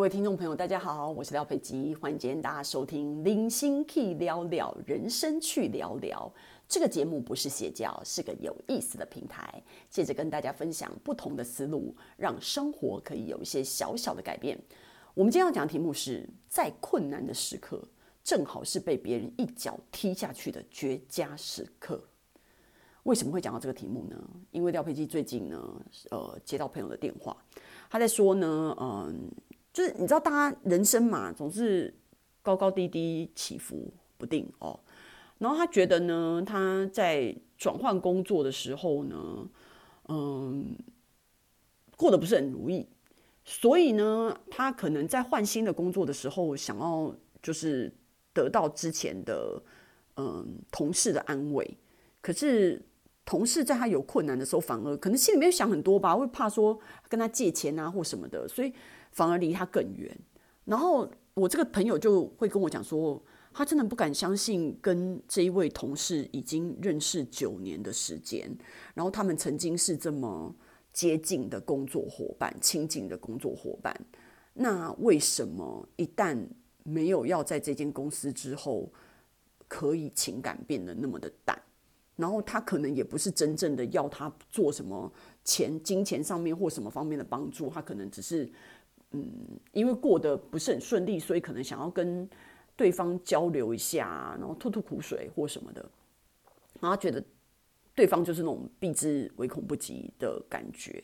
各位听众朋友，大家好，我是廖佩吉，欢迎今天大家收听《零星 Key 聊聊人生去聊聊》这个节目，不是邪教，是个有意思的平台，借着跟大家分享不同的思路，让生活可以有一些小小的改变。我们今天要讲的题目是在困难的时刻，正好是被别人一脚踢下去的绝佳时刻。为什么会讲到这个题目呢？因为廖佩基最近呢，呃，接到朋友的电话，他在说呢，嗯、就是你知道，大家人生嘛，总是高高低低、起伏不定哦。然后他觉得呢，他在转换工作的时候呢，嗯，过得不是很如意，所以呢，他可能在换新的工作的时候，想要就是得到之前的嗯同事的安慰。可是同事在他有困难的时候，反而可能心里面想很多吧，会怕说跟他借钱啊或什么的，所以。反而离他更远。然后我这个朋友就会跟我讲说，他真的不敢相信，跟这一位同事已经认识九年的时间，然后他们曾经是这么接近的工作伙伴、亲近的工作伙伴。那为什么一旦没有要在这间公司之后，可以情感变得那么的淡？然后他可能也不是真正的要他做什么钱、金钱上面或什么方面的帮助，他可能只是。嗯，因为过得不是很顺利，所以可能想要跟对方交流一下，然后吐吐苦水或什么的。然后觉得对方就是那种避之唯恐不及的感觉。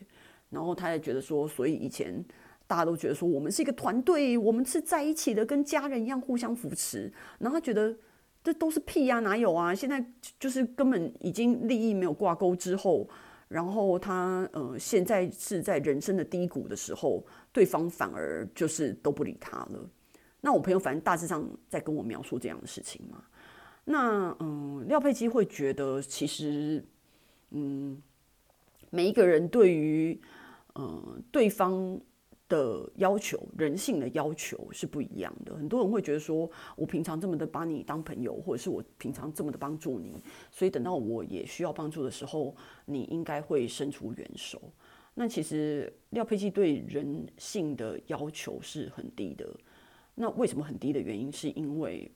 然后他也觉得说，所以以前大家都觉得说我们是一个团队，我们是在一起的，跟家人一样互相扶持。然后他觉得这都是屁呀，哪有啊？现在就是根本已经利益没有挂钩之后。然后他呃，现在是在人生的低谷的时候，对方反而就是都不理他了。那我朋友反正大致上在跟我描述这样的事情嘛。那嗯，廖佩基会觉得其实嗯，每一个人对于嗯对方。的要求，人性的要求是不一样的。很多人会觉得说，我平常这么的把你当朋友，或者是我平常这么的帮助你，所以等到我也需要帮助的时候，你应该会伸出援手。那其实廖佩基对人性的要求是很低的。那为什么很低的原因，是因为，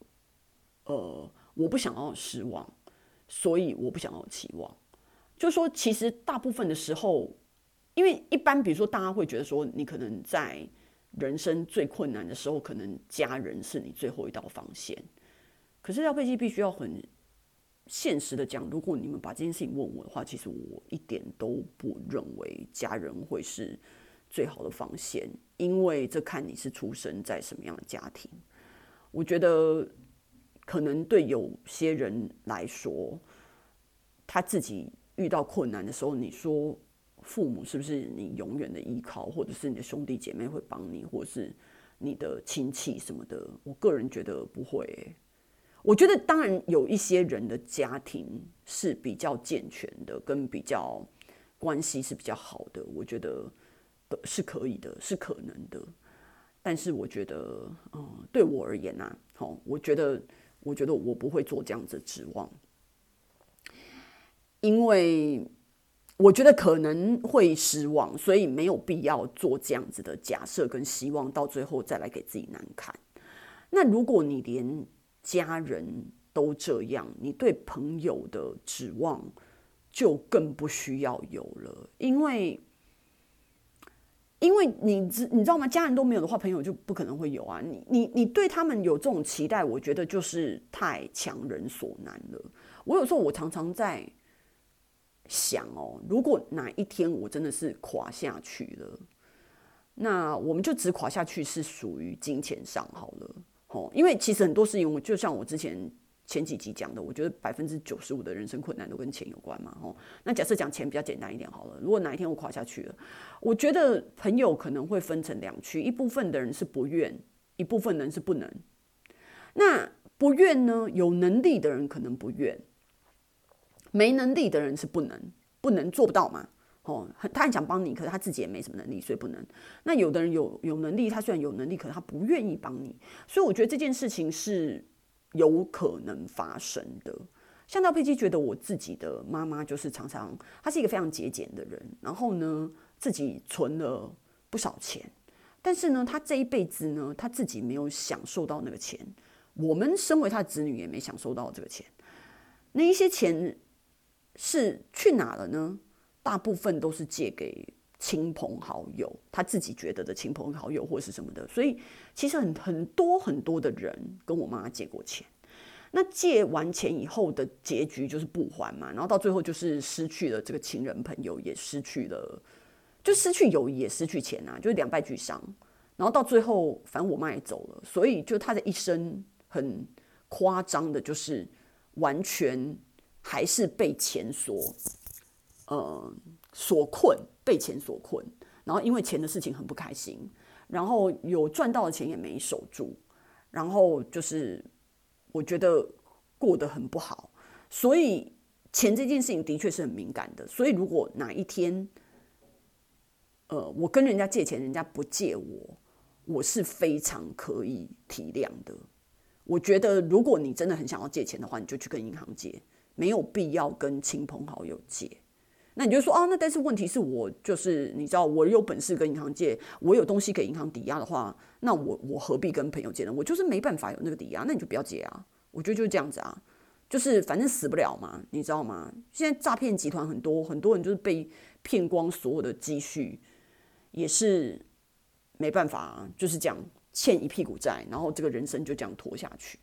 呃，我不想要失望，所以我不想要期望。就说，其实大部分的时候。因为一般，比如说，大家会觉得说，你可能在人生最困难的时候，可能家人是你最后一道防线。可是廖佩基必须要很现实的讲，如果你们把这件事情问我的话，其实我一点都不认为家人会是最好的防线，因为这看你是出生在什么样的家庭。我觉得可能对有些人来说，他自己遇到困难的时候，你说。父母是不是你永远的依靠，或者是你的兄弟姐妹会帮你，或者是你的亲戚什么的？我个人觉得不会。我觉得当然有一些人的家庭是比较健全的，跟比较关系是比较好的，我觉得是可以的，是可能的。但是我觉得，嗯，对我而言啊，好，我觉得，我觉得我不会做这样子的指望，因为。我觉得可能会失望，所以没有必要做这样子的假设跟希望，到最后再来给自己难堪。那如果你连家人都这样，你对朋友的指望就更不需要有了，因为，因为你知你知道吗？家人都没有的话，朋友就不可能会有啊。你你你对他们有这种期待，我觉得就是太强人所难了。我有时候我常常在。想哦，如果哪一天我真的是垮下去了，那我们就只垮下去是属于金钱上好了，哦，因为其实很多事情，我就像我之前前几集讲的，我觉得百分之九十五的人生困难都跟钱有关嘛，哦，那假设讲钱比较简单一点好了，如果哪一天我垮下去了，我觉得朋友可能会分成两区，一部分的人是不愿，一部分人是不能。那不愿呢，有能力的人可能不愿。没能力的人是不能，不能做不到嘛？哦，他很想帮你，可是他自己也没什么能力，所以不能。那有的人有有能力，他虽然有能力，可是他不愿意帮你。所以我觉得这件事情是有可能发生的。像廖佩基觉得我自己的妈妈就是常常，她是一个非常节俭的人，然后呢，自己存了不少钱，但是呢，他这一辈子呢，他自己没有享受到那个钱。我们身为他的子女也没享受到这个钱。那一些钱是去哪了呢？大部分都是借给亲朋好友，他自己觉得的亲朋好友或是什么的。所以其实很很多很多的人跟我妈借过钱。那借完钱以后的结局就是不还嘛，然后到最后就是失去了这个亲人朋友，也失去了。就失去友谊，也失去钱啊，就是两败俱伤。然后到最后，反正我妈也走了，所以就她的一生很夸张的，就是完全还是被钱所呃所困，被钱所困。然后因为钱的事情很不开心，然后有赚到的钱也没守住，然后就是我觉得过得很不好。所以钱这件事情的确是很敏感的。所以如果哪一天，呃，我跟人家借钱，人家不借我，我是非常可以体谅的。我觉得，如果你真的很想要借钱的话，你就去跟银行借，没有必要跟亲朋好友借。那你就说啊，那但是问题是我就是你知道，我有本事跟银行借，我有东西给银行抵押的话，那我我何必跟朋友借呢？我就是没办法有那个抵押，那你就不要借啊。我觉得就是这样子啊，就是反正死不了嘛，你知道吗？现在诈骗集团很多，很多人就是被骗光所有的积蓄。也是没办法，就是这样欠一屁股债，然后这个人生就这样拖下去。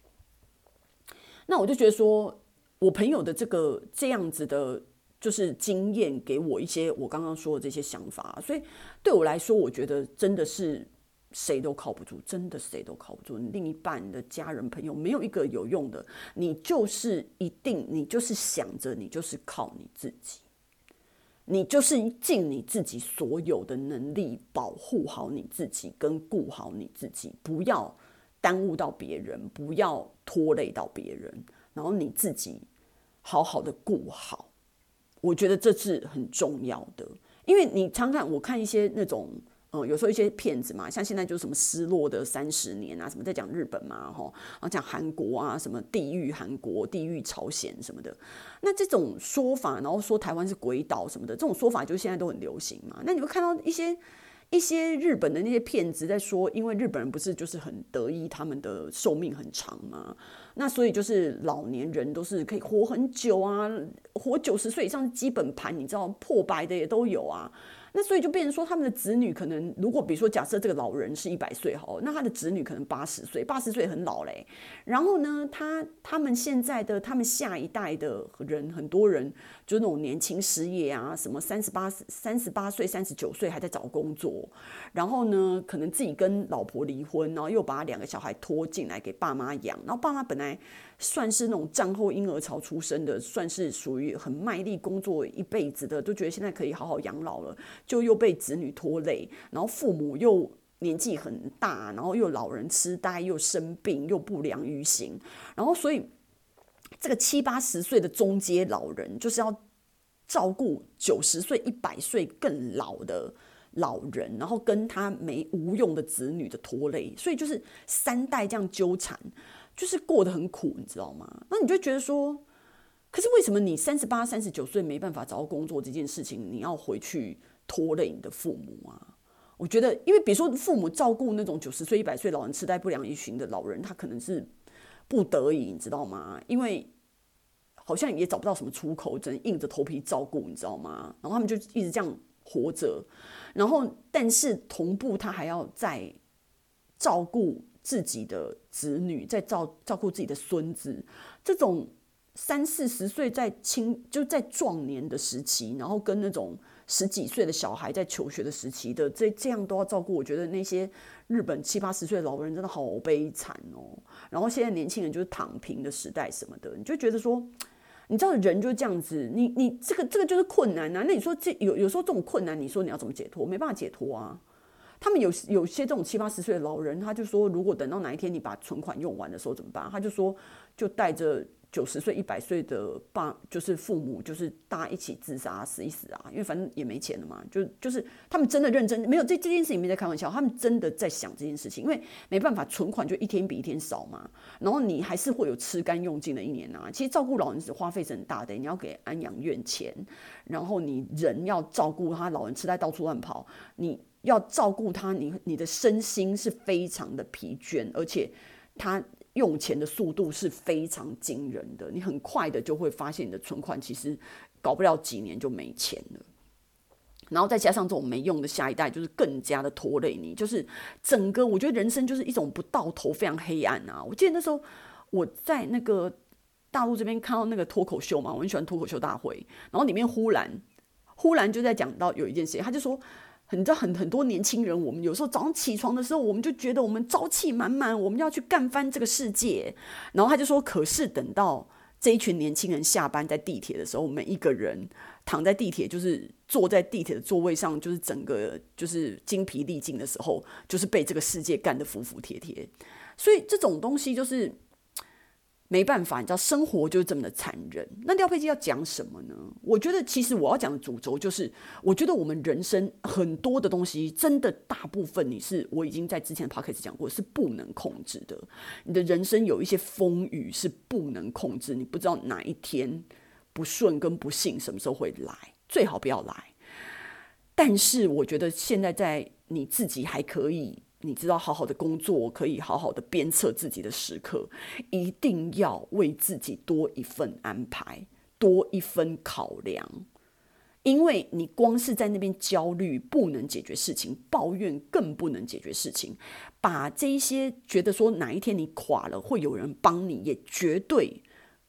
那我就觉得说，我朋友的这个这样子的，就是经验，给我一些我刚刚说的这些想法。所以对我来说，我觉得真的是谁都靠不住，真的谁都靠不住。另一半的家人朋友没有一个有用的，你就是一定，你就是想着你就是靠你自己。你就是尽你自己所有的能力，保护好你自己，跟顾好你自己，不要耽误到别人，不要拖累到别人，然后你自己好好的顾好，我觉得这是很重要的，因为你常常我看一些那种。嗯，有时候一些骗子嘛，像现在就是什么失落的三十年啊，什么在讲日本嘛，吼，然后讲韩国啊，什么地狱韩国、地狱朝鲜什么的。那这种说法，然后说台湾是鬼岛什么的，这种说法就现在都很流行嘛。那你会看到一些一些日本的那些骗子在说，因为日本人不是就是很得意他们的寿命很长嘛，那所以就是老年人都是可以活很久啊，活九十岁以上基本盘，你知道破百的也都有啊。那所以就变成说，他们的子女可能，如果比如说假设这个老人是一百岁好，那他的子女可能八十岁，八十岁很老嘞。然后呢，他他们现在的他们下一代的人，很多人就是那种年轻失业啊，什么三十八、三十八岁、三十九岁还在找工作。然后呢，可能自己跟老婆离婚，然后又把两个小孩拖进来给爸妈养。然后爸妈本来算是那种战后婴儿潮出生的，算是属于很卖力工作一辈子的，都觉得现在可以好好养老了。就又被子女拖累，然后父母又年纪很大，然后又老人痴呆，又生病，又不良于行，然后所以这个七八十岁的中阶老人，就是要照顾九十岁、一百岁更老的老人，然后跟他没无用的子女的拖累，所以就是三代这样纠缠，就是过得很苦，你知道吗？那你就觉得说。可是为什么你三十八、三十九岁没办法找到工作这件事情，你要回去拖累你的父母啊？我觉得，因为比如说父母照顾那种九十岁、一百岁老人、痴呆不良一群的老人，他可能是不得已，你知道吗？因为好像也找不到什么出口，只能硬着头皮照顾，你知道吗？然后他们就一直这样活着，然后但是同步他还要在照顾自己的子女，在照照顾自己的孙子，这种。三四十岁在青就在壮年的时期，然后跟那种十几岁的小孩在求学的时期的这这样都要照顾，我觉得那些日本七八十岁的老人真的好悲惨哦。然后现在年轻人就是躺平的时代什么的，你就觉得说，你知道人就是这样子，你你这个这个就是困难啊。那你说这有有时候这种困难，你说你要怎么解脱？没办法解脱啊。他们有有些这种七八十岁的老人，他就说，如果等到哪一天你把存款用完的时候怎么办？他就说，就带着九十岁、一百岁的爸，就是父母，就是大家一起自杀死一死啊，因为反正也没钱了嘛，就就是他们真的认真，没有这这件事情没在开玩笑，他们真的在想这件事情，因为没办法，存款就一天比一天少嘛，然后你还是会有吃干用尽的一年啊。其实照顾老人是花费很大的，你要给安养院钱，然后你人要照顾他，老人痴呆到处乱跑，你要照顾他，你你的身心是非常的疲倦，而且他。用钱的速度是非常惊人的，你很快的就会发现你的存款其实搞不了几年就没钱了，然后再加上这种没用的下一代，就是更加的拖累你，就是整个我觉得人生就是一种不到头，非常黑暗啊！我记得那时候我在那个大陆这边看到那个脱口秀嘛，我很喜欢脱口秀大会，然后里面忽然忽然就在讲到有一件事情，他就说。你知道很很多年轻人，我们有时候早上起床的时候，我们就觉得我们朝气满满，我们要去干翻这个世界。然后他就说：“可是等到这一群年轻人下班在地铁的时候，每一个人躺在地铁，就是坐在地铁的座位上，就是整个就是精疲力尽的时候，就是被这个世界干得服服帖帖。所以这种东西就是。”没办法，你知道生活就是这么的残忍。那廖佩基要讲什么呢？我觉得其实我要讲的主轴就是，我觉得我们人生很多的东西，真的大部分你是我已经在之前的 podcast 讲过，是不能控制的。你的人生有一些风雨是不能控制，你不知道哪一天不顺跟不幸什么时候会来，最好不要来。但是我觉得现在在你自己还可以。你知道，好好的工作可以好好的鞭策自己的时刻，一定要为自己多一份安排，多一分考量。因为你光是在那边焦虑，不能解决事情；抱怨更不能解决事情。把这一些觉得说哪一天你垮了会有人帮你，也绝对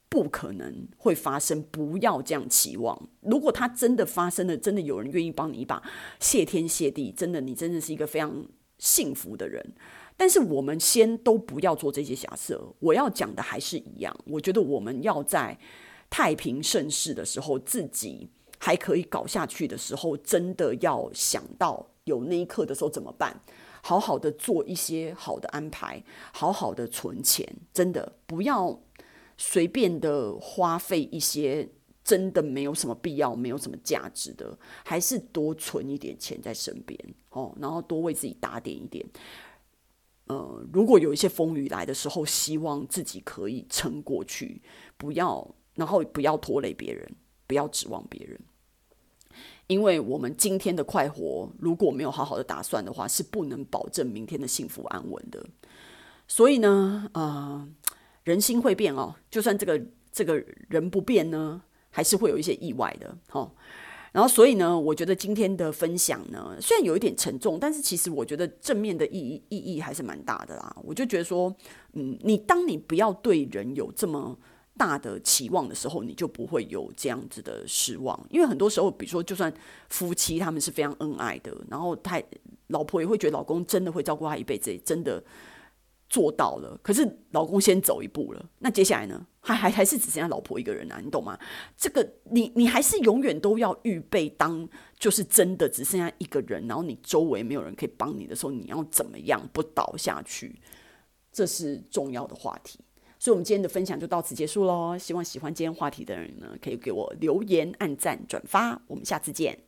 不可能会发生。不要这样期望。如果它真的发生了，真的有人愿意帮你一把，谢天谢地，真的，你真的是一个非常。幸福的人，但是我们先都不要做这些假设。我要讲的还是一样，我觉得我们要在太平盛世的时候，自己还可以搞下去的时候，真的要想到有那一刻的时候怎么办？好好的做一些好的安排，好好的存钱，真的不要随便的花费一些。真的没有什么必要，没有什么价值的，还是多存一点钱在身边哦，然后多为自己打点一点。呃，如果有一些风雨来的时候，希望自己可以撑过去，不要，然后不要拖累别人，不要指望别人，因为我们今天的快活如果没有好好的打算的话，是不能保证明天的幸福安稳的。所以呢，啊、呃，人心会变哦，就算这个这个人不变呢。还是会有一些意外的，齁。然后，所以呢，我觉得今天的分享呢，虽然有一点沉重，但是其实我觉得正面的意义意义还是蛮大的啦。我就觉得说，嗯，你当你不要对人有这么大的期望的时候，你就不会有这样子的失望。因为很多时候，比如说，就算夫妻他们是非常恩爱的，然后他老婆也会觉得老公真的会照顾他一辈子，真的。做到了，可是老公先走一步了，那接下来呢？还还还是只剩下老婆一个人啊？你懂吗？这个你你还是永远都要预备，当就是真的只剩下一个人，然后你周围没有人可以帮你的时候，你要怎么样不倒下去？这是重要的话题。所以，我们今天的分享就到此结束喽。希望喜欢今天话题的人呢，可以给我留言、按赞、转发。我们下次见。